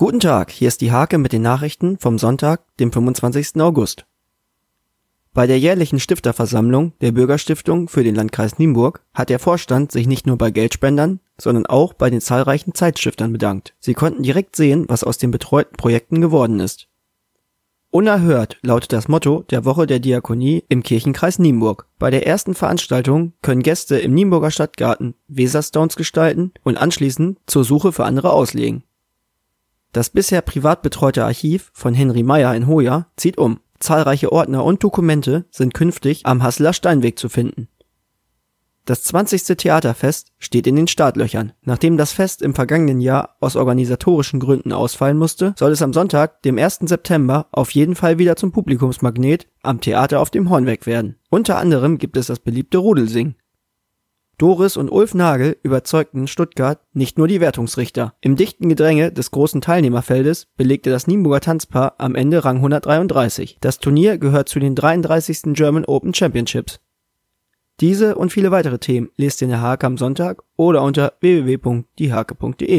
Guten Tag, hier ist die Hake mit den Nachrichten vom Sonntag, dem 25. August. Bei der jährlichen Stifterversammlung der Bürgerstiftung für den Landkreis Nienburg hat der Vorstand sich nicht nur bei Geldspendern, sondern auch bei den zahlreichen Zeitstiftern bedankt. Sie konnten direkt sehen, was aus den betreuten Projekten geworden ist. Unerhört lautet das Motto der Woche der Diakonie im Kirchenkreis Nienburg. Bei der ersten Veranstaltung können Gäste im Nienburger Stadtgarten Weserstones gestalten und anschließend zur Suche für andere auslegen. Das bisher privat betreute Archiv von Henry Meyer in Hoya zieht um. Zahlreiche Ordner und Dokumente sind künftig am Hasseler Steinweg zu finden. Das 20. Theaterfest steht in den Startlöchern. Nachdem das Fest im vergangenen Jahr aus organisatorischen Gründen ausfallen musste, soll es am Sonntag, dem 1. September, auf jeden Fall wieder zum Publikumsmagnet am Theater auf dem Hornweg werden. Unter anderem gibt es das beliebte Rudelsingen. Doris und Ulf Nagel überzeugten Stuttgart nicht nur die Wertungsrichter. Im dichten Gedränge des großen Teilnehmerfeldes belegte das Nienburger Tanzpaar am Ende Rang 133. Das Turnier gehört zu den 33. German Open Championships. Diese und viele weitere Themen lest ihr in der Hake am Sonntag oder unter www.diehake.de.